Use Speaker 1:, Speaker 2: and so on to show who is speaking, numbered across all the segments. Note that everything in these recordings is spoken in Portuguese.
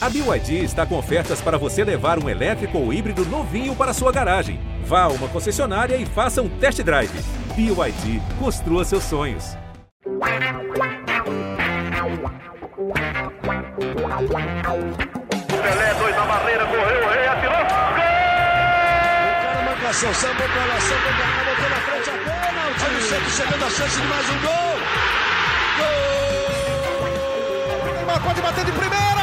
Speaker 1: A BYD está com ofertas para você levar um elétrico ou híbrido novinho para sua garagem. Vá a uma concessionária e faça um test drive. BYD, construa seus sonhos.
Speaker 2: Pelé, dois na barreira, correu, o rei atirou. Gol!
Speaker 3: O cara pra lá, sambou pra cá, botou na frente a bola. O time sempre chegando a chance de mais um gol. Gol! Neymar pode bater de primeira.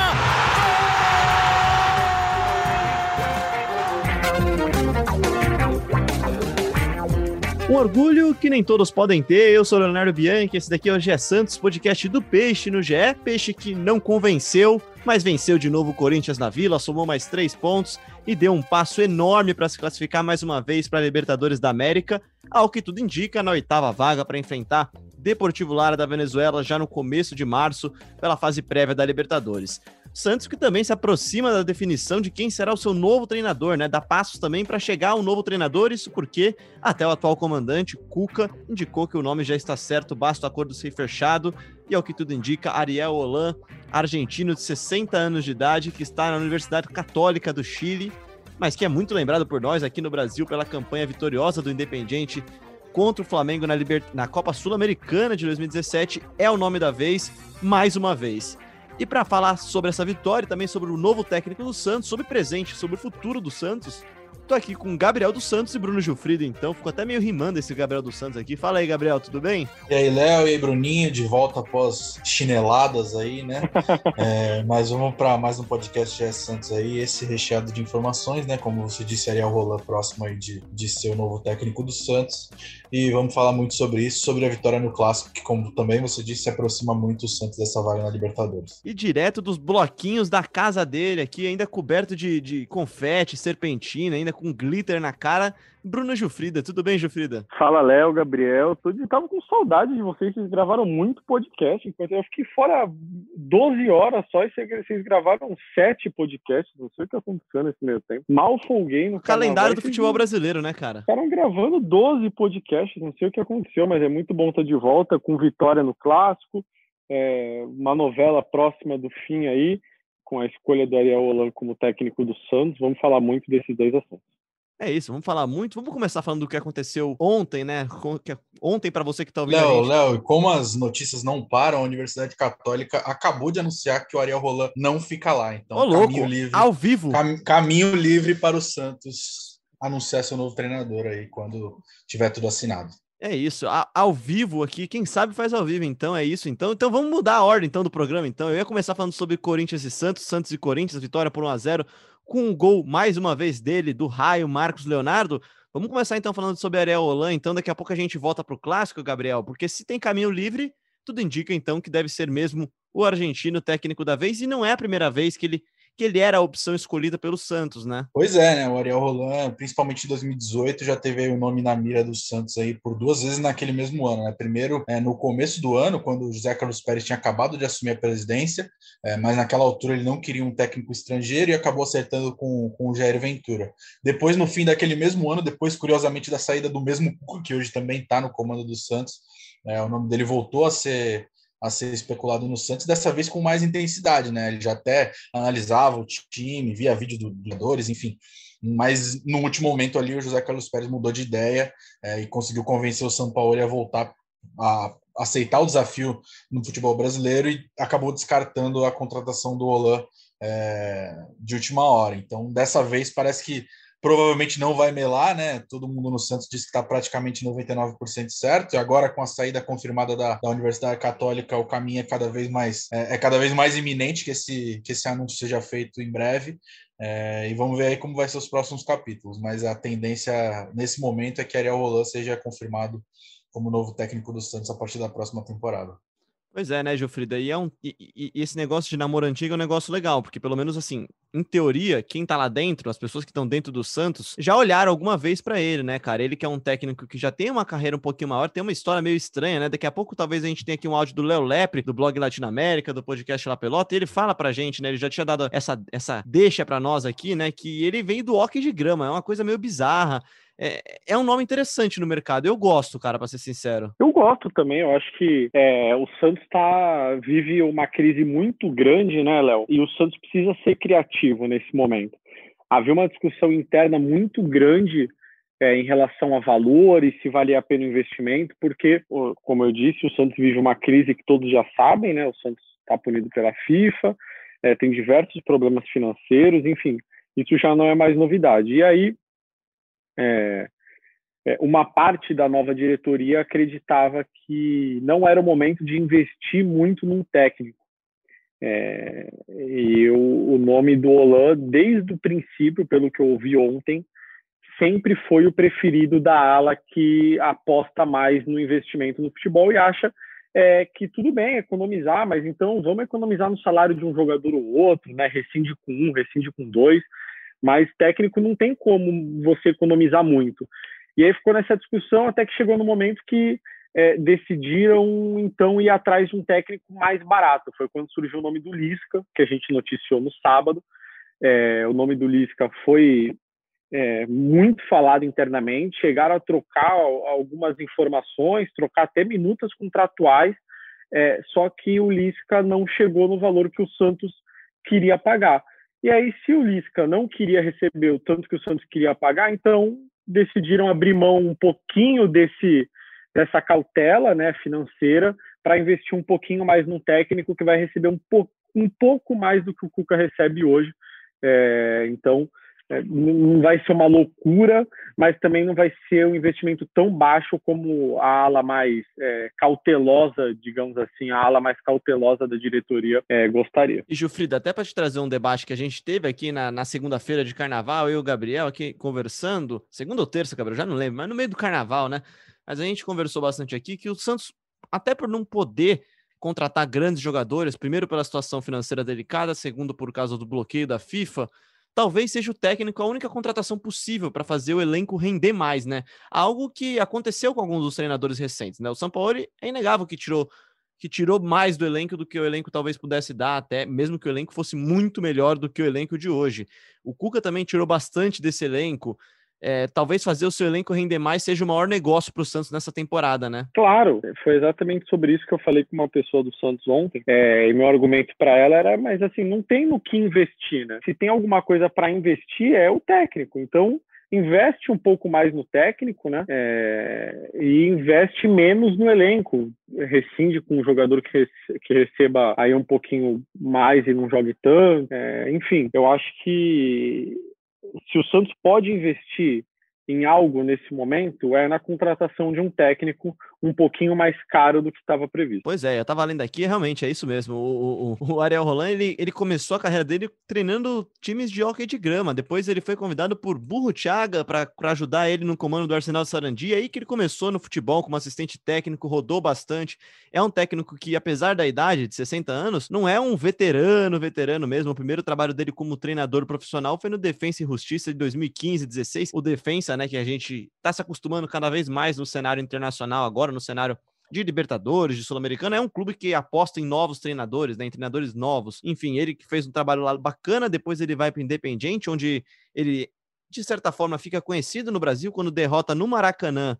Speaker 4: Um orgulho que nem todos podem ter. Eu sou Leonardo Bianchi, esse daqui é o GE Santos, podcast do Peixe no GE. Peixe que não convenceu, mas venceu de novo o Corinthians na Vila, somou mais três pontos e deu um passo enorme para se classificar mais uma vez para a Libertadores da América, ao que tudo indica na oitava vaga para enfrentar Deportivo Lara da Venezuela já no começo de março pela fase prévia da Libertadores. Santos que também se aproxima da definição de quem será o seu novo treinador, né? Dá passos também para chegar a um novo treinador, isso porque até o atual comandante, Cuca, indicou que o nome já está certo, basta o acordo ser fechado, e ao que tudo indica, Ariel Holan, argentino de 60 anos de idade, que está na Universidade Católica do Chile, mas que é muito lembrado por nós aqui no Brasil pela campanha vitoriosa do Independiente contra o Flamengo na, Liber... na Copa Sul-Americana de 2017, é o nome da vez, mais uma vez. E para falar sobre essa vitória também sobre o novo técnico do Santos, sobre o presente, sobre o futuro do Santos, tô aqui com Gabriel dos Santos e Bruno Gilfrido, então ficou até meio rimando esse Gabriel dos Santos aqui. Fala aí, Gabriel, tudo bem?
Speaker 5: E aí, Léo e aí, Bruninho, de volta após chineladas aí, né? é, mas vamos para mais um podcast GS Santos aí, esse recheado de informações, né? Como você disse, Ariel Roland próximo aí de, de ser o novo técnico do Santos. E vamos falar muito sobre isso, sobre a vitória no Clássico, que como também você disse, se aproxima muito o Santos dessa vaga na Libertadores.
Speaker 4: E direto dos bloquinhos da casa dele aqui, ainda coberto de, de confete, serpentina, ainda com glitter na cara, Bruno Jufrida. Tudo bem, Jufrida?
Speaker 6: Fala, Léo, Gabriel. Tudo. Tava com saudade de vocês. Vocês gravaram muito podcast. Enquanto eu fiquei fora 12 horas só e vocês gravaram 7 podcasts. Não sei o que aconteceu nesse meio tempo. Mal folguei no
Speaker 4: calendário do futebol brasileiro, né, cara?
Speaker 6: Estavam gravando 12 podcasts. Não sei o que aconteceu, mas é muito bom estar de volta com vitória no clássico. É, uma novela próxima do fim aí, com a escolha do Ariel Holan como técnico do Santos. Vamos falar muito desses dois assuntos.
Speaker 4: É isso, vamos falar muito. Vamos começar falando do que aconteceu ontem, né? Ontem, para você que está ouvindo.
Speaker 5: Léo, Léo, como as notícias não param, a Universidade Católica acabou de anunciar que o Ariel Roland não fica lá. Então,
Speaker 4: Ô, louco, caminho livre. Ao vivo.
Speaker 5: Cam, caminho livre para o Santos anunciar seu novo treinador aí quando tiver tudo assinado.
Speaker 4: É isso, a, ao vivo aqui, quem sabe faz ao vivo, então é isso. Então, então vamos mudar a ordem então do programa. Então, eu ia começar falando sobre Corinthians e Santos, Santos e Corinthians, vitória por 1 a 0 com um gol mais uma vez dele, do raio Marcos Leonardo. Vamos começar então falando sobre Ariel Holan. Então, daqui a pouco a gente volta para o clássico, Gabriel, porque se tem caminho livre, tudo indica então que deve ser mesmo o argentino técnico da vez, e não é a primeira vez que ele que ele era a opção escolhida pelo Santos, né?
Speaker 5: Pois é, né? O Ariel Roland, principalmente em 2018, já teve o nome na mira do Santos aí por duas vezes naquele mesmo ano, né? Primeiro, é, no começo do ano, quando o José Carlos Pérez tinha acabado de assumir a presidência, é, mas naquela altura ele não queria um técnico estrangeiro e acabou acertando com, com o Jair Ventura. Depois, no fim daquele mesmo ano, depois, curiosamente, da saída do mesmo Cuca, que hoje também está no comando do Santos, é, o nome dele voltou a ser a ser especulado no Santos, dessa vez com mais intensidade, né? Ele já até analisava o time, via vídeo dos jogadores, enfim. Mas no último momento ali, o José Carlos Pérez mudou de ideia é, e conseguiu convencer o São Paulo a voltar a aceitar o desafio no futebol brasileiro e acabou descartando a contratação do Olan é, de última hora. Então, dessa vez, parece que provavelmente não vai melar, né? Todo mundo no Santos diz que está praticamente 99% certo, e agora com a saída confirmada da, da, Universidade Católica, o caminho é cada vez mais é, é, cada vez mais iminente que esse, que esse anúncio seja feito em breve. É, e vamos ver aí como vai ser os próximos capítulos. Mas a tendência nesse momento é que Ariel Roland seja confirmado como novo técnico do Santos a partir da próxima temporada.
Speaker 4: Pois é, né, Gilfrida? E, é um, e, e, esse negócio de namoro antigo é um negócio legal, porque pelo menos assim, em teoria, quem tá lá dentro, as pessoas que estão dentro do Santos, já olharam alguma vez para ele, né, cara? Ele que é um técnico que já tem uma carreira um pouquinho maior, tem uma história meio estranha, né? Daqui a pouco talvez a gente tenha aqui um áudio do Léo Lepre, do blog Latinoamérica, do podcast La Pelota, e ele fala pra gente, né? Ele já tinha dado essa, essa deixa para nós aqui, né? Que ele vem do hockey de grama, é uma coisa meio bizarra. É, é um nome interessante no mercado. Eu gosto, cara, para ser sincero.
Speaker 6: Eu gosto também. Eu acho que é, o Santos tá, vive uma crise muito grande, né, Léo? E o Santos precisa ser criativo nesse momento. Havia uma discussão interna muito grande é, em relação a valores, se valia a pena o investimento, porque, como eu disse, o Santos vive uma crise que todos já sabem, né? O Santos está punido pela FIFA, é, tem diversos problemas financeiros, enfim, isso já não é mais novidade. E aí, é, é, uma parte da nova diretoria acreditava que não era o momento de investir muito num técnico. É, e o, o, nome do Olan, desde o princípio, pelo que eu ouvi ontem, sempre foi o preferido da ala que aposta mais no investimento no futebol e acha é, que tudo bem economizar, mas então vamos economizar no salário de um jogador ou outro, né? Rescinde com um, rescinde com dois, mas técnico não tem como você economizar muito. E aí ficou nessa discussão até que chegou no momento que é, decidiram então ir atrás de um técnico mais barato. Foi quando surgiu o nome do Lisca, que a gente noticiou no sábado. É, o nome do Lisca foi é, muito falado internamente, chegaram a trocar algumas informações, trocar até minutas contratuais, é, só que o Lisca não chegou no valor que o Santos queria pagar. E aí, se o Lisca não queria receber o tanto que o Santos queria pagar, então decidiram abrir mão um pouquinho desse dessa cautela né, financeira para investir um pouquinho mais num técnico que vai receber um, po um pouco mais do que o Cuca recebe hoje. É, então, não vai ser uma loucura, mas também não vai ser um investimento tão baixo como a ala mais é, cautelosa, digamos assim, a ala mais cautelosa da diretoria é, gostaria.
Speaker 4: E Gilfrida, até para te trazer um debate que a gente teve aqui na, na segunda-feira de carnaval, eu e o Gabriel aqui conversando, segunda ou terça, Gabriel, já não lembro, mas no meio do carnaval, né? Mas a gente conversou bastante aqui que o Santos, até por não poder contratar grandes jogadores, primeiro pela situação financeira delicada, segundo por causa do bloqueio da FIFA, talvez seja o técnico a única contratação possível para fazer o elenco render mais, né? Algo que aconteceu com alguns dos treinadores recentes, né? O Sampaoli é inegável que tirou que tirou mais do elenco do que o elenco talvez pudesse dar, até mesmo que o elenco fosse muito melhor do que o elenco de hoje. O Cuca também tirou bastante desse elenco é, talvez fazer o seu elenco render mais seja o maior negócio para o Santos nessa temporada, né?
Speaker 6: Claro, foi exatamente sobre isso que eu falei com uma pessoa do Santos ontem. É, e meu argumento para ela era, mas assim, não tem no que investir, né? Se tem alguma coisa para investir, é o técnico. Então, investe um pouco mais no técnico, né? É, e investe menos no elenco. Rescinde com um jogador que, rece que receba aí um pouquinho mais e não jogue tanto. É, enfim, eu acho que se o Santos pode investir em algo nesse momento é na contratação de um técnico um pouquinho mais caro do que estava previsto.
Speaker 4: Pois é, eu estava lendo aqui, realmente é isso mesmo. O, o, o Ariel Roland ele, ele começou a carreira dele treinando times de hockey de grama. Depois ele foi convidado por Burro Thiaga para ajudar ele no comando do Arsenal de Sarandi. É aí que ele começou no futebol como assistente técnico, rodou bastante. É um técnico que, apesar da idade de 60 anos, não é um veterano, veterano mesmo. O primeiro trabalho dele como treinador profissional foi no Defensa e Justiça de 2015, 16. O Defensa, né, que a gente está se acostumando cada vez mais no cenário internacional agora, no cenário de Libertadores, de Sul-Americana, é um clube que aposta em novos treinadores, né, em treinadores novos. Enfim, ele que fez um trabalho lá bacana, depois ele vai para o Independiente, onde ele, de certa forma, fica conhecido no Brasil quando derrota no Maracanã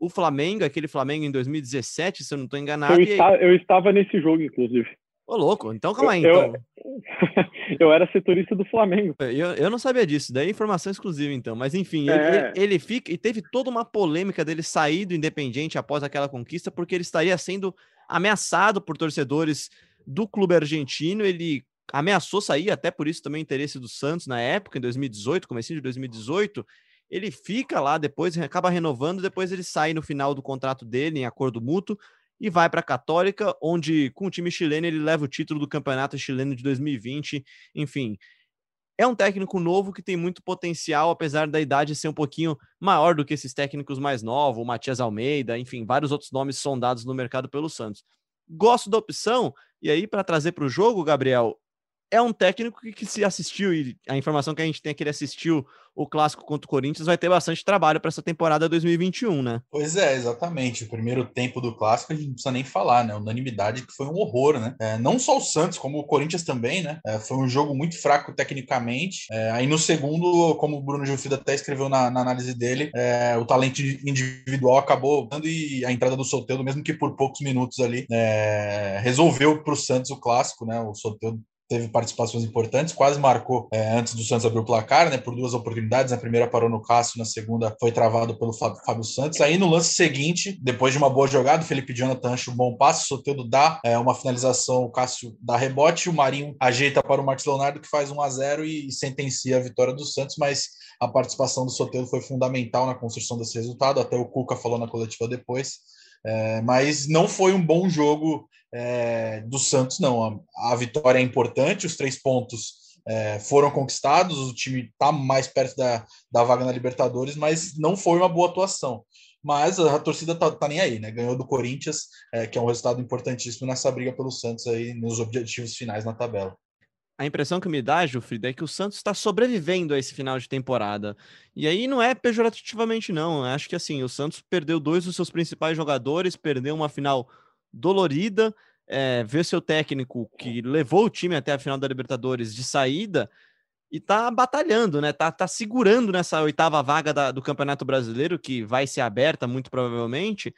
Speaker 4: o Flamengo, aquele Flamengo em 2017, se eu não estou enganado.
Speaker 6: Eu, está, eu estava nesse jogo, inclusive.
Speaker 4: Ô, louco, então calma aí. Eu, então.
Speaker 6: eu era setorista do Flamengo.
Speaker 4: Eu, eu não sabia disso, daí é informação exclusiva, então. Mas enfim, é. ele, ele, fica. E teve toda uma polêmica dele sair do Independiente após aquela conquista, porque ele estaria sendo ameaçado por torcedores do clube argentino. Ele ameaçou sair, até por isso também o interesse do Santos na época, em 2018, comecinho de 2018. Ele fica lá, depois acaba renovando, depois ele sai no final do contrato dele, em acordo mútuo e vai para a Católica, onde com o time chileno ele leva o título do Campeonato Chileno de 2020. Enfim, é um técnico novo que tem muito potencial, apesar da idade ser um pouquinho maior do que esses técnicos mais novos, o Matias Almeida, enfim, vários outros nomes sondados no mercado pelo Santos. Gosto da opção, e aí para trazer para o jogo, Gabriel, é um técnico que, que, se assistiu, e a informação que a gente tem é que ele assistiu o clássico contra o Corinthians, vai ter bastante trabalho para essa temporada 2021, né?
Speaker 5: Pois é, exatamente. O primeiro tempo do clássico a gente não precisa nem falar, né? Unanimidade que foi um horror, né? É, não só o Santos, como o Corinthians também, né? É, foi um jogo muito fraco tecnicamente. É, aí no segundo, como o Bruno Gilfrida até escreveu na, na análise dele, é, o talento individual acabou dando e a entrada do Soteldo, mesmo que por poucos minutos ali, é, resolveu para o Santos o clássico, né? O Soteldo teve participações importantes, quase marcou é, antes do Santos abrir o placar, né, por duas oportunidades. Na primeira parou no Cássio, na segunda foi travado pelo Fábio Santos. Aí no lance seguinte, depois de uma boa jogada, o Felipe Jonathan acha um bom passe, o Soteldo dá é, uma finalização, o Cássio dá rebote, o Marinho ajeita para o Marcos Leonardo, que faz 1 a 0 e, e sentencia a vitória do Santos, mas a participação do Soteldo foi fundamental na construção desse resultado, até o Cuca falou na coletiva depois. É, mas não foi um bom jogo é, do Santos, não. A, a, vitória é importante, os três pontos é, foram conquistados, o time está mais perto da, da vaga na Libertadores, mas não foi uma boa atuação. Mas a, a torcida tá, tá, nem aí, né? Ganhou do Corinthians, é, que é um resultado importantíssimo nessa briga pelo Santos aí nos objetivos finais na tabela.
Speaker 4: A impressão que me dá, Jufrida, é que o Santos está sobrevivendo a esse final de temporada. E aí não é pejorativamente, não. Eu acho que assim, o Santos perdeu dois dos seus principais jogadores, perdeu uma final dolorida, é, ver seu técnico que levou o time até a final da Libertadores de saída e tá batalhando, né? Tá, tá segurando nessa oitava vaga da, do Campeonato Brasileiro, que vai ser aberta muito provavelmente,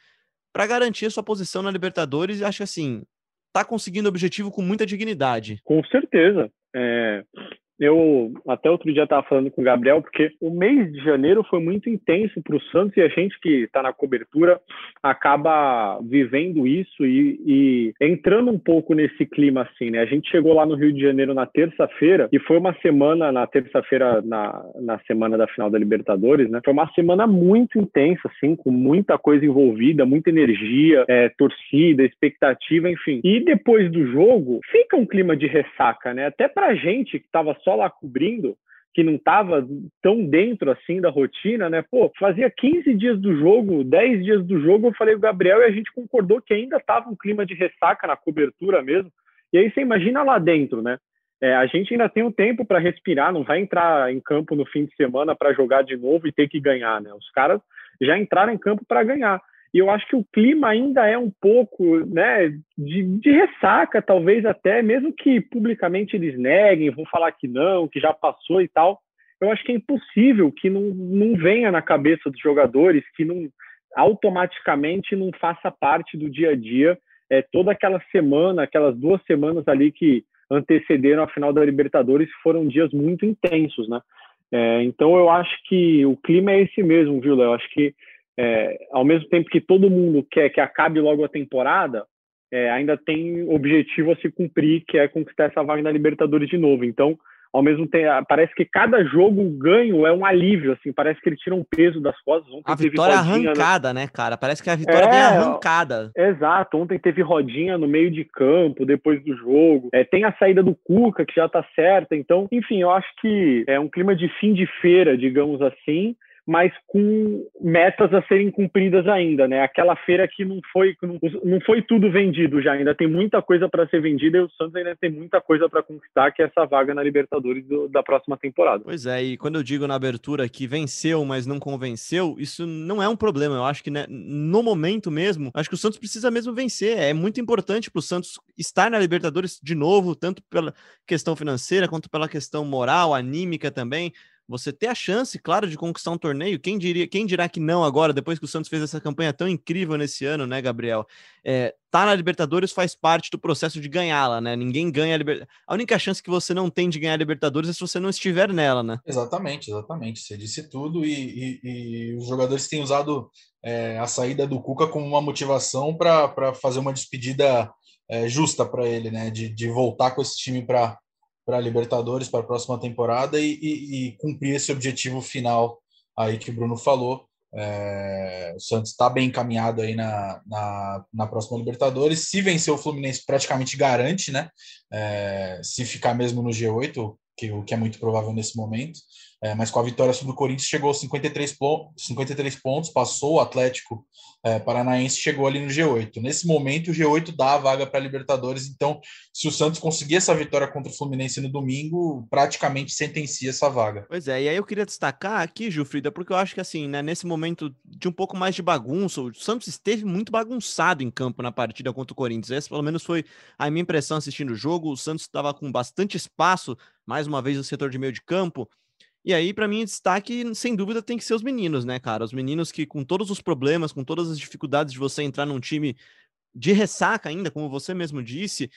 Speaker 4: para garantir a sua posição na Libertadores. E acho que assim, tá conseguindo o objetivo com muita dignidade.
Speaker 6: Com certeza. É, eu até outro dia estava falando com o Gabriel, porque o mês de janeiro foi muito intenso para o Santos e a gente que está na cobertura acaba vivendo isso e, e, entrando um pouco nesse clima assim, né? A gente chegou lá no Rio de Janeiro na terça-feira e foi uma semana, na terça-feira, na, na semana da final da Libertadores, né? Foi uma semana muito intensa, assim, com muita coisa envolvida, muita energia, é, torcida, expectativa, enfim. E depois do jogo, fica um clima de ressaca, né? Até pra gente que estava só só lá cobrindo, que não estava tão dentro assim da rotina, né? Pô, fazia 15 dias do jogo, 10 dias do jogo, eu falei com o Gabriel e a gente concordou que ainda estava um clima de ressaca na cobertura mesmo. E aí você imagina lá dentro, né? É, a gente ainda tem um tempo para respirar, não vai entrar em campo no fim de semana para jogar de novo e ter que ganhar, né? Os caras já entraram em campo para ganhar. E eu acho que o clima ainda é um pouco né, de, de, ressaca, talvez até, mesmo que publicamente eles neguem, vão falar que não, que já passou e tal. Eu acho que é impossível que não, não venha na cabeça dos jogadores, que não automaticamente não faça parte do dia a dia. É, toda aquela semana, aquelas duas semanas ali que antecederam a final da Libertadores foram dias muito intensos, né? É, então eu acho que o clima é esse mesmo, viu, Léo? Acho que é, ao mesmo tempo que todo mundo quer que acabe logo a temporada, é, ainda tem objetivo a se cumprir, que é conquistar essa vaga na Libertadores de novo. Então, ao mesmo tempo, parece que cada jogo ganho é um alívio, assim, parece que ele tira um peso das costas.
Speaker 4: Ontem a vitória arrancada, né? né, cara? Parece que a vitória é, vem arrancada.
Speaker 6: Exato, ontem teve rodinha no meio de campo, depois do jogo. É, tem a saída do Cuca, que já tá certa. Então, enfim, eu acho que é um clima de fim de feira, digamos assim mas com metas a serem cumpridas ainda, né? Aquela feira que não foi não foi tudo vendido já, ainda tem muita coisa para ser vendida e o Santos ainda tem muita coisa para conquistar, que é essa vaga na Libertadores do, da próxima temporada.
Speaker 4: Pois é, e quando eu digo na abertura que venceu, mas não convenceu, isso não é um problema. Eu acho que né, no momento mesmo, acho que o Santos precisa mesmo vencer. É muito importante para o Santos estar na Libertadores de novo, tanto pela questão financeira quanto pela questão moral, anímica também você ter a chance, claro, de conquistar um torneio. Quem diria, quem dirá que não agora, depois que o Santos fez essa campanha tão incrível nesse ano, né, Gabriel? É, tá na Libertadores faz parte do processo de ganhá-la, né? Ninguém ganha a Libertadores. A única chance que você não tem de ganhar a Libertadores é se você não estiver nela, né?
Speaker 5: Exatamente, exatamente. Você disse tudo e, e, e os jogadores têm usado é, a saída do Cuca como uma motivação para fazer uma despedida é, justa para ele, né? De, de voltar com esse time para para a Libertadores para a próxima temporada e, e, e, cumprir esse objetivo final aí que o Bruno falou. É, o Santos está bem encaminhado aí na, na, na, próxima Libertadores. Se vencer o Fluminense, praticamente garante, né? É, se ficar mesmo no G8, que, o que é muito provável nesse momento. É, mas com a vitória sobre o Corinthians chegou aos 53, 53 pontos, passou o Atlético é, Paranaense, chegou ali no G8. Nesse momento, o G8 dá a vaga para a Libertadores, então, se o Santos conseguir essa vitória contra o Fluminense no domingo, praticamente sentencia essa vaga.
Speaker 4: Pois é, e aí eu queria destacar aqui, Gilfrida, porque eu acho que assim, né, nesse momento de um pouco mais de bagunça, o Santos esteve muito bagunçado em campo na partida contra o Corinthians. Essa, pelo menos, foi a minha impressão assistindo o jogo. O Santos estava com bastante espaço, mais uma vez, no setor de meio de campo e aí, para mim, destaque, sem dúvida, tem que ser os meninos, né, cara? Os meninos que, com todos os problemas, com todas as dificuldades de você entrar num time de ressaca ainda, como você mesmo disse,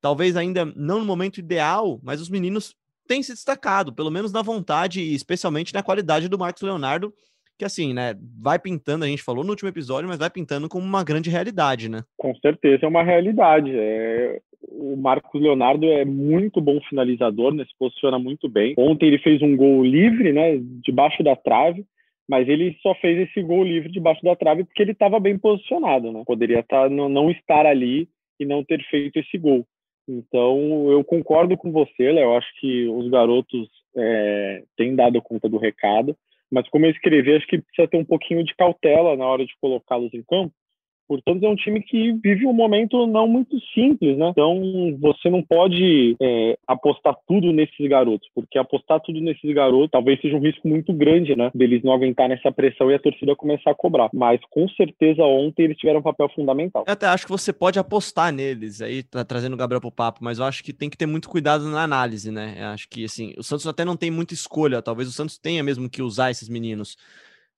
Speaker 4: talvez ainda não no momento ideal, mas os meninos têm se destacado, pelo menos na vontade e especialmente na qualidade do Marcos Leonardo, que assim, né, vai pintando, a gente falou no último episódio, mas vai pintando como uma grande realidade, né?
Speaker 6: Com certeza é uma realidade. É... Marcos Leonardo é muito bom finalizador, né, se posiciona muito bem. Ontem ele fez um gol livre, né, debaixo da trave, mas ele só fez esse gol livre debaixo da trave porque ele estava bem posicionado, né? Poderia tá, não estar ali e não ter feito esse gol. Então, eu concordo com você, Léo. Acho que os garotos é, têm dado conta do recado. Mas como eu escrevi, acho que precisa ter um pouquinho de cautela na hora de colocá-los em campo, Portanto, é um time que vive um momento não muito simples, né? Então, você não pode é, apostar tudo nesses garotos, porque apostar tudo nesses garotos talvez seja um risco muito grande, né? Deles não aguentar nessa pressão e a torcida começar a cobrar. Mas, com certeza, ontem eles tiveram um papel fundamental.
Speaker 4: Eu até acho que você pode apostar neles, aí tá trazendo o Gabriel pro papo, mas eu acho que tem que ter muito cuidado na análise, né? Eu acho que, assim, o Santos até não tem muita escolha, talvez o Santos tenha mesmo que usar esses meninos.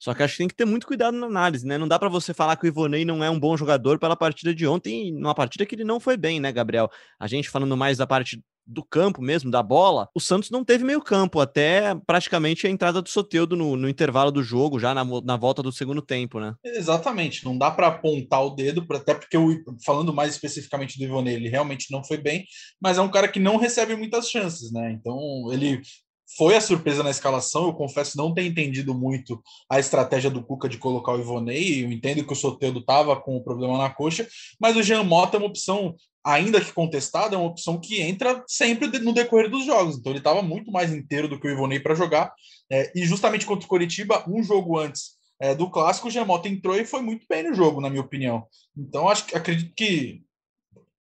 Speaker 4: Só que acho que tem que ter muito cuidado na análise, né? Não dá para você falar que o Ivonei não é um bom jogador pela partida de ontem, numa partida que ele não foi bem, né, Gabriel? A gente falando mais da parte do campo mesmo, da bola, o Santos não teve meio campo, até praticamente a entrada do Soteudo no, no intervalo do jogo, já na, na volta do segundo tempo, né?
Speaker 5: Exatamente, não dá para apontar o dedo, até porque, eu, falando mais especificamente do Ivonei, ele realmente não foi bem, mas é um cara que não recebe muitas chances, né? Então, ele foi a surpresa na escalação. Eu confesso não ter entendido muito a estratégia do Cuca de colocar o Ivonei. Eu entendo que o Soteldo estava com o problema na coxa, mas o Jean Mota é uma opção, ainda que contestada, é uma opção que entra sempre no decorrer dos jogos. Então ele estava muito mais inteiro do que o Ivonei para jogar. É, e justamente contra o Coritiba, um jogo antes é, do clássico, o Jean Mota entrou e foi muito bem no jogo, na minha opinião. Então acho, acredito que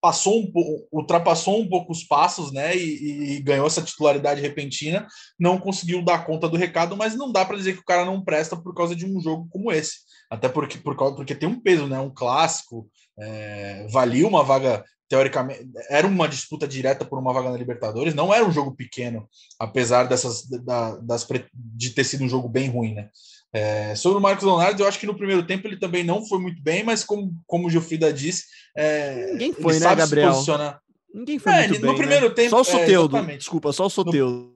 Speaker 5: passou um ultrapassou um pouco os passos, né? E, e, ganhou essa titularidade repentina, não conseguiu dar conta do recado, mas não dá para dizer que o cara não presta por causa de um jogo como esse. Até porque, por causa, porque tem um peso, né? Um clássico, é, valia uma vaga teoricamente era uma disputa direta por uma vaga na Libertadores, não era um jogo pequeno, apesar dessas da, das de ter sido um jogo bem ruim, né? É, sobre o Marcos Leonardo, eu acho que no primeiro tempo ele também não foi muito bem, mas como, como o Gilfrida disse, é,
Speaker 4: ninguém foi, né, Gabriel? Ninguém foi é, muito
Speaker 5: no
Speaker 4: bem,
Speaker 5: primeiro
Speaker 4: né?
Speaker 5: tempo.
Speaker 4: Só o é, Soteudo, é, desculpa, só o Soteudo.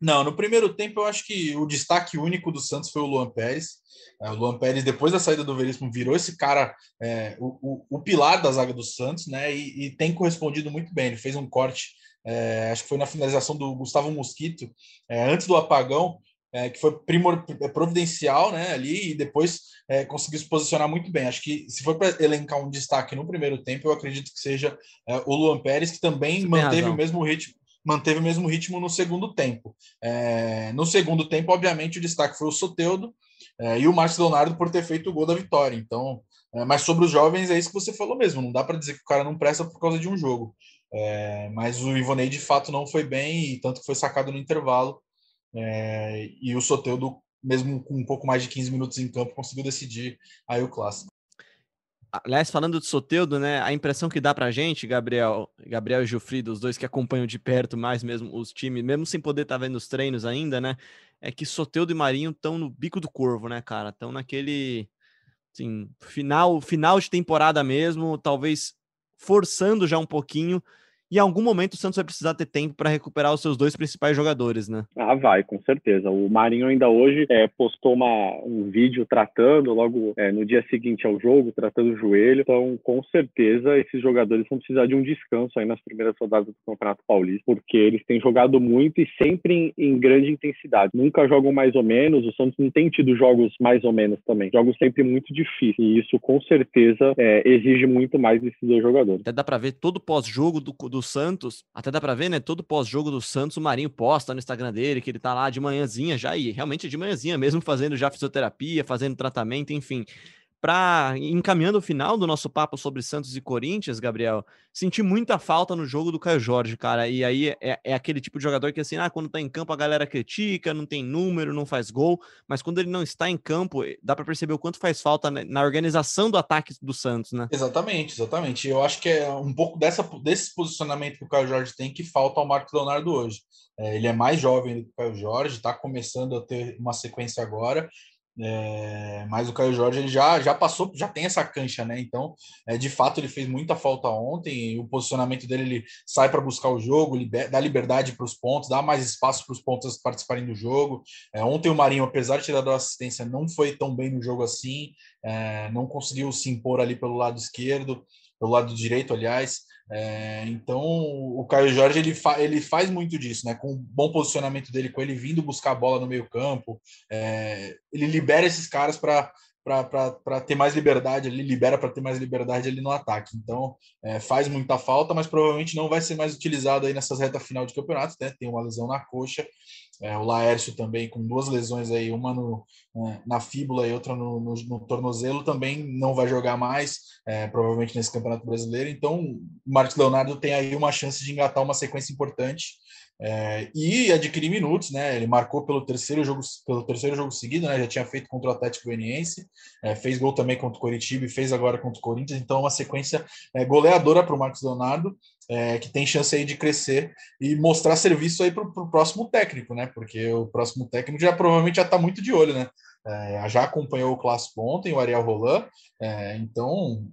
Speaker 5: Não, no primeiro tempo eu acho que o destaque único do Santos foi o Luan Pérez. É, o Luan Pérez, depois da saída do Veríssimo, virou esse cara, é, o, o, o, pilar da zaga do Santos, né? E, e, tem correspondido muito bem. Ele fez um corte, é, acho que foi na finalização do Gustavo Mosquito, antes do apagão é, que foi primor, é, providencial né, ali e depois é, conseguiu se posicionar muito bem. Acho que se for para elencar um destaque no primeiro tempo, eu acredito que seja é, o Luan Pérez, que também Você manteve o mesmo ritmo. Manteve o mesmo ritmo no segundo tempo. É, no segundo tempo, obviamente, o destaque foi o Soteudo é, e o Márcio Leonardo por ter feito o gol da vitória. Então, mas sobre os jovens, é isso que você falou mesmo. Não dá para dizer que o cara não presta por causa de um jogo. Mas o Ivonei de fato não foi bem, e tanto que foi sacado no intervalo. É, e o Soteudo, mesmo com um pouco mais de 15 minutos em campo, conseguiu decidir aí o clássico.
Speaker 4: Aliás, falando de Soteudo, né? A impressão que dá pra gente, Gabriel, Gabriel e Gilfrido, os dois que acompanham de perto mais mesmo os times, mesmo sem poder estar tá vendo os treinos ainda, né? É que Soteudo e Marinho estão no bico do corvo, né, cara? Estão naquele assim, final, final de temporada mesmo, talvez forçando já um pouquinho e em algum momento o Santos vai precisar ter tempo para recuperar os seus dois principais jogadores, né?
Speaker 6: Ah, vai, com certeza. O Marinho ainda hoje é, postou uma, um vídeo tratando, logo é, no dia seguinte ao jogo, tratando o joelho. Então, com certeza, esses jogadores vão precisar de um descanso aí nas primeiras rodadas do Campeonato Paulista, porque eles têm jogado muito e sempre em, em grande intensidade. Nunca jogam mais ou menos, o Santos não tem tido jogos mais ou menos também. Jogos sempre muito difíceis. E isso, com certeza, é, exige muito mais desses dois jogadores.
Speaker 4: Até dá para ver todo pós-jogo do, do do Santos, até dá para ver, né? Todo pós-jogo do Santos, o Marinho posta no Instagram dele que ele tá lá de manhãzinha já, e realmente de manhãzinha mesmo, fazendo já fisioterapia, fazendo tratamento, enfim para encaminhando o final do nosso papo sobre Santos e Corinthians, Gabriel, senti muita falta no jogo do Caio Jorge, cara. E aí é, é, aquele tipo de jogador que, assim, ah, quando tá em campo a galera critica, não tem número, não faz gol, mas quando ele não está em campo, eh, dá para perceber o quanto faz falta na organização do ataque do Santos, né?
Speaker 5: Exatamente, exatamente. Eu acho que é um pouco dessa, desse posicionamento que o Caio Jorge tem que falta ao Marcos Leonardo hoje. É, ele é mais jovem do que o Caio Jorge, está começando a ter uma sequência agora. É, mas o Caio Jorge ele já, já passou, já tem essa cancha, né? Então, é, de fato, ele fez muita falta ontem. O posicionamento dele, ele sai para buscar o jogo, liber, dá liberdade para os pontos, dá mais espaço para os pontos participarem do jogo. É, ontem o Marinho, apesar de ter dado assistência, não foi tão bem no jogo assim, é, não conseguiu se impor ali pelo lado esquerdo, pelo lado direito, aliás. É, então, o Caio Jorge ele, fa ele faz muito disso, né? Com o bom posicionamento dele, com ele vindo buscar a bola no meio campo, é, ele libera esses caras para para ter mais liberdade, ele libera para ter mais liberdade ali no ataque. Então, é, faz muita falta, mas provavelmente não vai ser mais utilizado aí nessas reta final de campeonato, né? Tem uma lesão na coxa, é, o Laércio também com duas lesões aí, uma no, é, na fíbula e outra no, no, no, tornozelo, também não vai jogar mais, é, provavelmente nesse Campeonato Brasileiro. Então, o Marcos Leonardo tem aí uma chance de engatar uma sequência importante é, e adquirir minutos, né? Ele marcou pelo terceiro jogo, pelo terceiro jogo seguido, né? Já tinha feito contra o Atlético Goianiense, é, fez gol também contra o Coritiba e fez agora contra o Corinthians. Então, uma sequência é, goleadora para o Marcos Leonardo, é, que tem chance aí de crescer e mostrar serviço aí para o próximo técnico, né? Porque o próximo técnico já provavelmente já está muito de olho, né? É, já acompanhou o clássico ontem, o Ariel Roland, é, então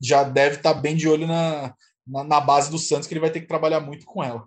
Speaker 5: já deve estar tá bem de olho na, na, na base do Santos, que ele vai ter que trabalhar muito com ela.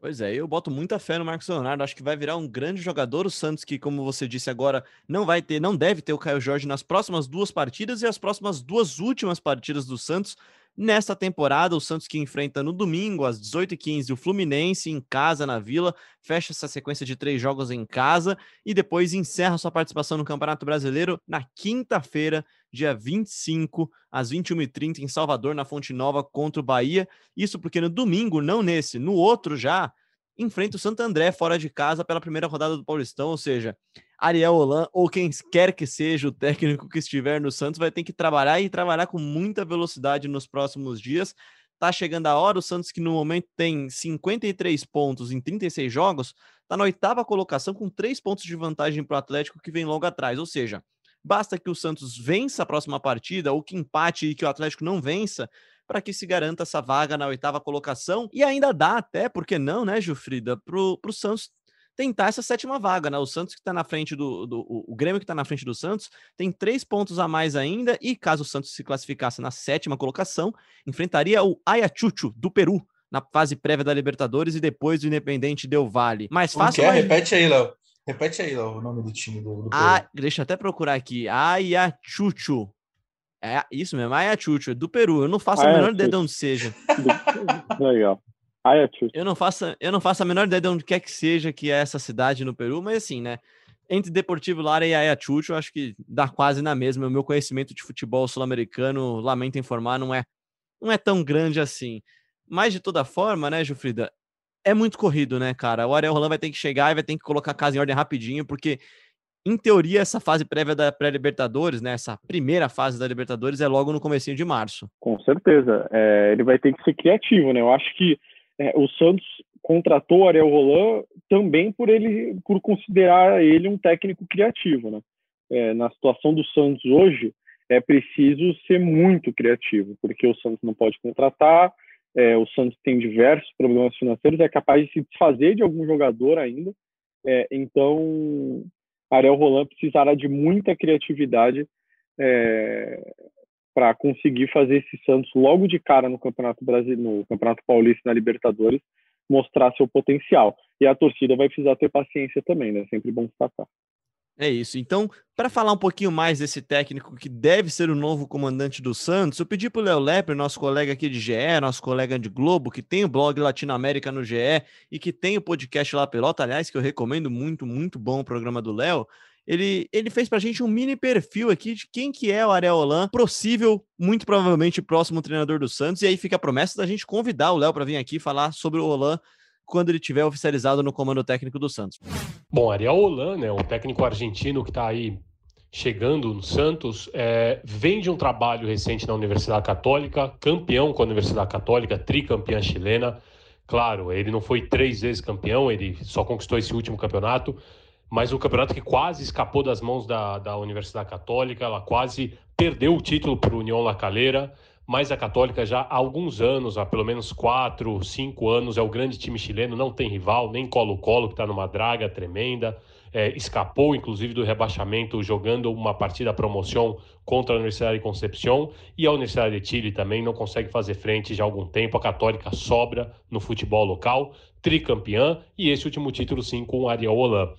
Speaker 4: Pois é, eu boto muita fé no Marcos Leonardo, acho que vai virar um grande jogador. O Santos, que, como você disse agora, não vai ter, não deve ter o Caio Jorge nas próximas duas partidas e as próximas duas últimas partidas do Santos. Nesta temporada, o Santos que enfrenta no domingo, às 18h15, o Fluminense em casa na Vila, fecha essa sequência de três jogos em casa e depois encerra sua participação no Campeonato Brasileiro na quinta-feira, dia 25, às 21h30, em Salvador, na Fonte Nova, contra o Bahia. Isso porque no domingo, não nesse, no outro já, enfrenta o Santo André fora de casa pela primeira rodada do Paulistão, ou seja, Ariel Holan ou quem quer que seja o técnico que estiver no Santos vai ter que trabalhar e trabalhar com muita velocidade nos próximos dias. Tá chegando a hora, o Santos que no momento tem 53 pontos em 36 jogos, tá na oitava colocação com três pontos de vantagem para o Atlético que vem logo atrás, ou seja, Basta que o Santos vença a próxima partida ou que empate e que o Atlético não vença para que se garanta essa vaga na oitava colocação. E ainda dá até, por que não, né, Gilfrida, para o Santos tentar essa sétima vaga, né? O Santos que está na frente do, do, O Grêmio que está na frente do Santos tem três pontos a mais ainda. E caso o Santos se classificasse na sétima colocação, enfrentaria o Ayachucho do Peru na fase prévia da Libertadores e depois do Independente Del Vale. Mais fácil.
Speaker 5: Mas... Repete aí, Léo. Repete aí ó, o nome do time do, do
Speaker 4: ah, Deixa eu até procurar aqui. Ayachucho. É isso mesmo, Ayachucho, é do Peru. Eu não faço Ayachucho. a menor ideia de onde seja.
Speaker 6: Legal. Ayachucho.
Speaker 4: Eu não faço, eu não faço a menor ideia de onde quer que seja que é essa cidade no Peru, mas assim, né? Entre Deportivo Lara e Ayachucho, acho que dá quase na mesma. O meu conhecimento de futebol sul-americano, lamento informar, não é, não é tão grande assim. Mas de toda forma, né, Jufrida, é muito corrido, né, cara? O Ariel Roland vai ter que chegar e vai ter que colocar a casa em ordem rapidinho, porque, em teoria, essa fase prévia da pré-Libertadores, né? Essa primeira fase da Libertadores é logo no comecinho de março.
Speaker 6: Com certeza. É, ele vai ter que ser criativo, né? Eu acho que é, o Santos contratou o Ariel Roland também por ele, por considerar ele um técnico criativo, né? É, na situação do Santos hoje, é preciso ser muito criativo, porque o Santos não pode contratar, é, o Santos tem diversos problemas financeiros, é capaz de se desfazer de algum jogador ainda. É, então, Ariel Roland precisará de muita criatividade é, para conseguir fazer esse Santos logo de cara no Campeonato Brasileiro, no Campeonato Paulista na Libertadores, mostrar seu potencial. E a torcida vai precisar ter paciência também, né? Sempre bom destacar.
Speaker 4: É isso. Então, para falar um pouquinho mais desse técnico que deve ser o novo comandante do Santos, eu pedi para o Léo Lepre, nosso colega aqui de GE, nosso colega de Globo, que tem o blog Latinoamérica no GE e que tem o podcast La Pelota, aliás, que eu recomendo muito, muito bom o programa do Léo. ele, ele fez pra gente um mini perfil aqui de quem que é o Ariel Holan, possível, muito provavelmente próximo treinador do Santos, e aí fica a promessa da gente convidar o Léo para vir aqui falar sobre o Holan quando ele tiver oficializado no comando técnico do Santos.
Speaker 7: Bom, Ariel Holan, né, um técnico argentino que está aí chegando no Santos, é, vem de um trabalho recente na Universidade Católica, campeão com a Universidade Católica, tricampeã chilena. Claro, ele não foi três vezes campeão, ele só conquistou esse último campeonato, mas um campeonato que quase escapou das mãos da, da Universidade Católica, ela quase perdeu o título para o União La Calera, mas a Católica já há alguns anos, há pelo menos quatro, cinco anos, é o grande time chileno, não tem rival, nem Colo-Colo, que está numa draga tremenda, é, escapou inclusive do rebaixamento jogando uma partida promoção contra a Universidade de Concepción e a Universidade de Chile também não consegue fazer frente já há algum tempo, a Católica sobra no futebol local, tricampeã e esse último título sim com o Ariel Holan.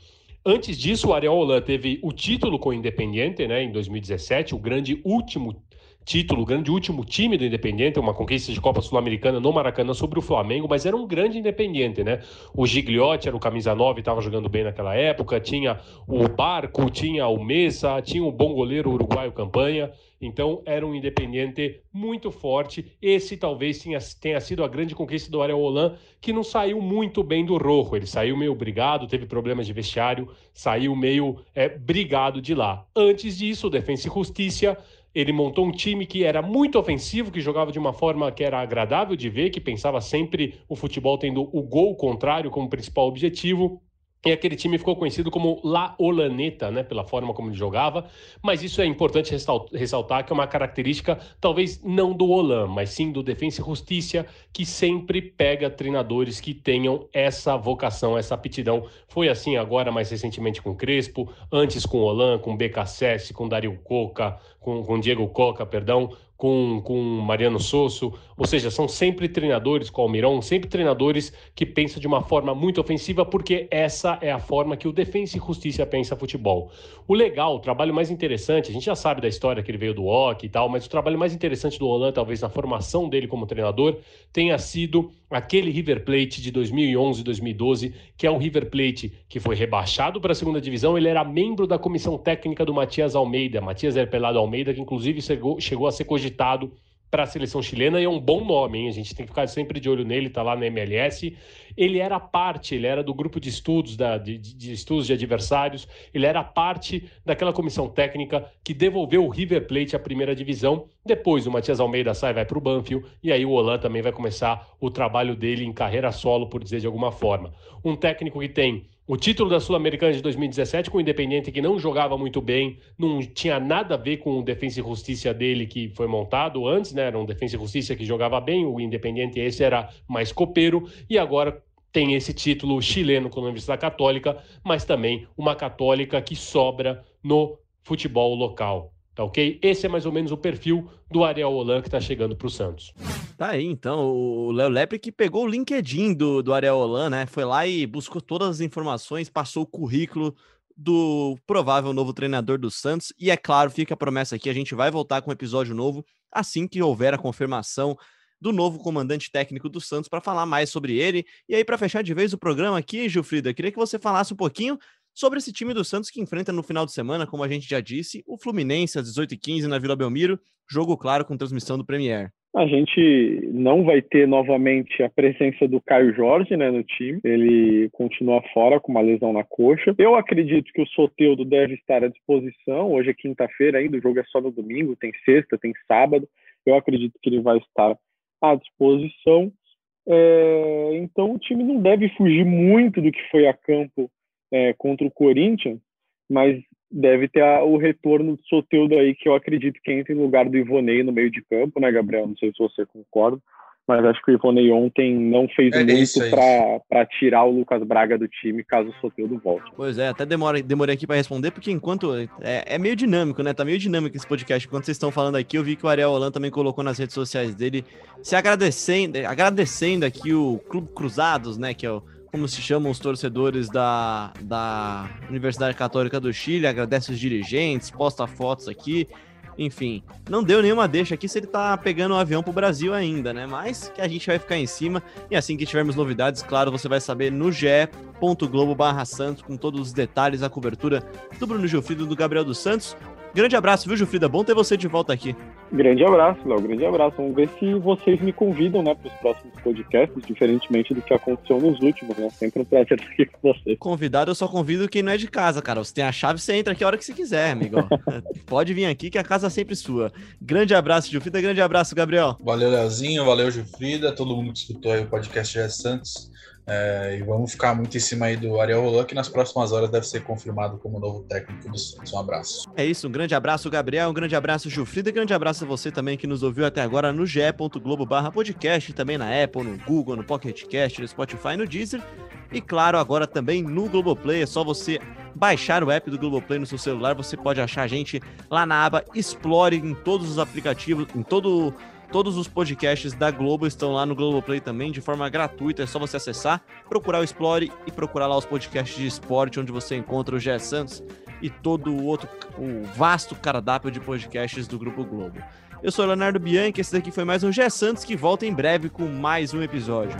Speaker 7: Antes disso, o Ariel Holan teve o título com o Independiente, né, em 2017, o grande último título, o grande último time do Independiente, uma conquista de Copa Sul-Americana no Maracanã sobre o Flamengo, mas era um grande Independiente, né? O Gigliotti era o camisa 9, estava jogando bem naquela época, tinha o Barco, tinha o Mesa, tinha um bom goleiro uruguaio Campanha, então era um Independiente muito forte. Esse talvez tenha, tenha sido a grande conquista do Ariel Holan, que não saiu muito bem do Rojo. Ele saiu meio brigado, teve problemas de vestiário, saiu meio é, brigado de lá. Antes disso, o Defensa e Justiça ele montou um time que era muito ofensivo, que jogava de uma forma que era agradável de ver, que pensava sempre o futebol tendo o gol contrário como principal objetivo. E aquele time ficou conhecido como La Olaneta, né, pela forma como ele jogava, mas isso é importante ressaltar que é uma característica talvez não do Olan, mas sim do Defensa e Justiça, que sempre pega treinadores que tenham essa vocação, essa aptidão. Foi assim agora mais recentemente com Crespo, antes com Olan, com BKSS, com Dario Coca, com, com Diego Coca, perdão, com, com Mariano Sosso, ou seja, são sempre treinadores com Almiron, sempre treinadores que pensam de uma forma muito ofensiva, porque essa é a forma que o Defensa e Justiça pensa futebol. O legal, o trabalho mais interessante, a gente já sabe da história que ele veio do OC e tal, mas o trabalho mais interessante do Roland, talvez na formação dele como treinador, tenha sido aquele River Plate de 2011 e 2012, que é o River Plate que foi rebaixado para a segunda divisão. Ele era membro da comissão técnica do Matias Almeida, Matias Herpelado Almeida, que inclusive chegou, chegou a ser cogitado para a seleção chilena e é um bom nome, hein? A gente tem que ficar sempre de olho nele, tá lá na MLS. Ele era parte, ele era do grupo de estudos, da, de, de, estudos de adversários, ele era parte daquela comissão técnica que devolveu o River Plate à primeira divisão. Depois o Matias Almeida sai, vai para o Banfield, e aí o Olan também vai começar o trabalho dele em carreira solo, por dizer de alguma forma. Um técnico que tem o título da Sul-Americana de 2017 com o Independente que não jogava muito bem, não tinha nada a ver com o Defensa e Justiça dele que foi montado antes, né? Era um Defensa e Justiça que jogava bem, o Independente esse era mais copeiro e agora tem esse título chileno com a Universidade Católica, mas também uma católica que sobra no futebol local. Tá ok? Esse é mais ou menos o perfil do Ariel Holan que está chegando para o Santos.
Speaker 4: Tá aí, então, o Léo Lepre que pegou o LinkedIn do, do Ariel Holan, né? Foi lá e buscou todas as informações, passou o currículo do provável novo treinador do Santos. E é claro, fica a promessa aqui, a gente vai voltar com um episódio novo assim que houver a confirmação do novo comandante técnico do Santos para falar mais sobre ele. E aí, para fechar de vez o programa aqui, Gilfrida, queria que você falasse um pouquinho sobre esse time do Santos que enfrenta no final de semana, como a gente já disse, o Fluminense às 18h15 na Vila Belmiro, jogo claro com transmissão do Premier.
Speaker 6: A gente não vai ter novamente a presença do Caio Jorge né, no time. Ele continua fora com uma lesão na coxa. Eu acredito que o Soteudo deve estar à disposição. Hoje é quinta-feira ainda, o jogo é só no domingo, tem sexta, tem sábado. Eu acredito que ele vai estar à disposição. É, então o time não deve fugir muito do que foi a campo é, contra o Corinthians, mas deve ter a, o retorno do Soteudo aí, que eu acredito que entra em lugar do Ivonei no meio de campo, né, Gabriel? Não sei se você concorda, mas acho que o Ivonei ontem não fez é muito é para tirar o Lucas Braga do time caso o Soteudo volte.
Speaker 4: Pois é, até demora, demorei aqui para responder, porque enquanto. É, é, meio dinâmico, né? Tá meio dinâmico esse podcast. Enquanto vocês estão falando aqui, eu vi que o Ariel Holan também colocou nas redes sociais dele se agradecendo, agradecendo aqui o Clube Cruzados, né? Que é o como se chamam os torcedores da, da Universidade Católica do Chile, agradece os dirigentes, posta fotos aqui. enfim, não deu nenhuma deixa aqui se ele tá pegando um avião pro Brasil ainda, né? Mas que a gente vai ficar em cima e assim que tivermos novidades, claro, você vai saber no ge.globo barra Santos com todos os detalhes, a cobertura do Bruno Gilfrido e do Gabriel dos Santos. Grande abraço, viu, Gilfrida? Bom ter você de volta aqui.
Speaker 6: Grande abraço, Léo. Grande abraço. Vamos ver se vocês me convidam, né, para os próximos podcasts, diferentemente do que aconteceu nos últimos, né? Sempre um prazer estar aqui com você.
Speaker 4: Convidado, eu só convido quem não é de casa, cara. Você tem a chave, você entra aqui a hora que você quiser, amigo. Pode vir aqui que a casa é sempre sua. Grande abraço, Gilfrida. Grande abraço, Gabriel.
Speaker 5: Valeu, Leozinho. Valeu, Gilfrida. Todo mundo que escutou aí o podcast Jé Santos. É, e vamos ficar muito em cima aí do Ariel Roland, que nas próximas horas deve ser confirmado como novo técnico do Santos. Um abraço.
Speaker 4: É isso, um grande abraço, Gabriel, um grande abraço, Gilfrida, grande abraço a você também que nos ouviu até agora no ge.globo barra podcast, também na Apple, no Google, no Pocket Cast, no Spotify, no Deezer, e claro, agora também no Globoplay, é só você baixar o app do Globoplay no seu celular, você pode achar a gente lá na aba Explore em todos os aplicativos, em todo Todos os podcasts da Globo estão lá no Globoplay também, de forma gratuita. É só você acessar, procurar o Explore e procurar lá os podcasts de esporte, onde você encontra o Gé Santos e todo o outro, o vasto cardápio de podcasts do Grupo Globo. Eu sou Leonardo Bianchi, esse daqui foi mais um Gé Santos que volta em breve com mais um episódio.